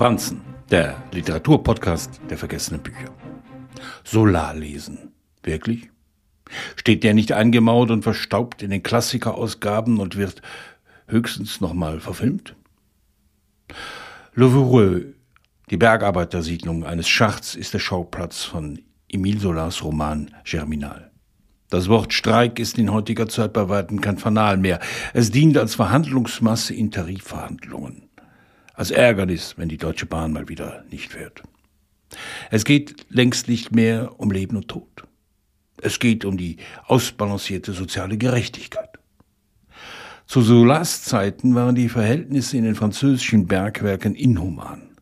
Franzen, der Literaturpodcast der vergessenen Bücher. Solar lesen. Wirklich? Steht der nicht eingemauert und verstaubt in den Klassikerausgaben und wird höchstens nochmal verfilmt? Le Voreux, die Bergarbeitersiedlung eines Schachts, ist der Schauplatz von Emile Solars Roman Germinal. Das Wort Streik ist in heutiger Zeit bei weitem kein Fanal mehr. Es dient als Verhandlungsmasse in Tarifverhandlungen. Als Ärgernis, wenn die Deutsche Bahn mal wieder nicht fährt. Es geht längst nicht mehr um Leben und Tod. Es geht um die ausbalancierte soziale Gerechtigkeit. Zu Solas Zeiten waren die Verhältnisse in den französischen Bergwerken inhuman.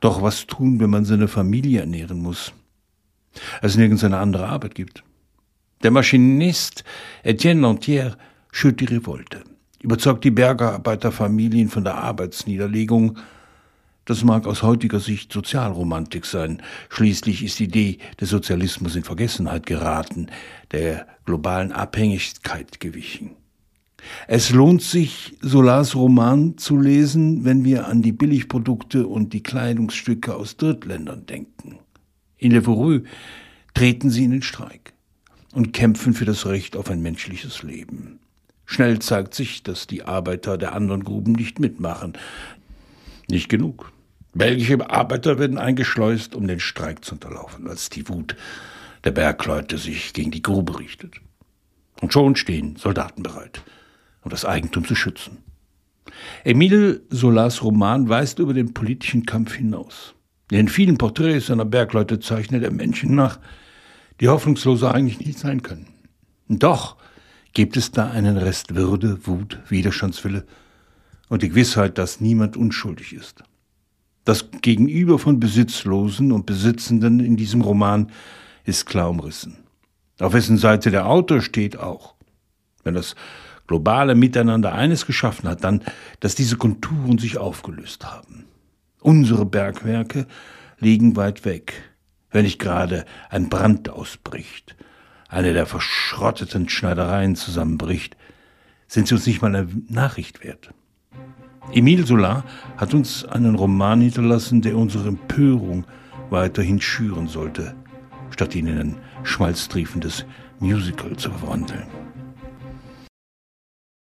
Doch was tun, wenn man seine Familie ernähren muss? Es nirgends eine andere Arbeit gibt. Der Maschinist Etienne Lantier schürt die Revolte, überzeugt die Bergarbeiterfamilien von der Arbeitsniederlegung, das mag aus heutiger Sicht Sozialromantik sein. Schließlich ist die Idee des Sozialismus in Vergessenheit geraten, der globalen Abhängigkeit gewichen. Es lohnt sich, Solars Roman zu lesen, wenn wir an die Billigprodukte und die Kleidungsstücke aus Drittländern denken. In Le Voreux treten sie in den Streik und kämpfen für das Recht auf ein menschliches Leben. Schnell zeigt sich, dass die Arbeiter der anderen Gruben nicht mitmachen. Nicht genug. Belgische Arbeiter werden eingeschleust, um den Streik zu unterlaufen, als die Wut der Bergleute sich gegen die Grube richtet. Und schon stehen Soldaten bereit, um das Eigentum zu schützen. Emile Solas Roman weist über den politischen Kampf hinaus. In vielen Porträts seiner Bergleute zeichnet er Menschen nach, die hoffnungsloser eigentlich nicht sein können. Und doch gibt es da einen Rest Würde, Wut, Widerstandswille und die Gewissheit, dass niemand unschuldig ist. Das Gegenüber von Besitzlosen und Besitzenden in diesem Roman ist klar umrissen. Auf wessen Seite der Autor steht auch. Wenn das globale Miteinander eines geschaffen hat, dann, dass diese Konturen sich aufgelöst haben. Unsere Bergwerke liegen weit weg, wenn nicht gerade ein Brand ausbricht, eine der verschrotteten Schneidereien zusammenbricht, sind sie uns nicht mal eine Nachricht wert. Emile Solar hat uns einen Roman hinterlassen, der unsere Empörung weiterhin schüren sollte, statt ihn in ein schmalztriefendes Musical zu verwandeln.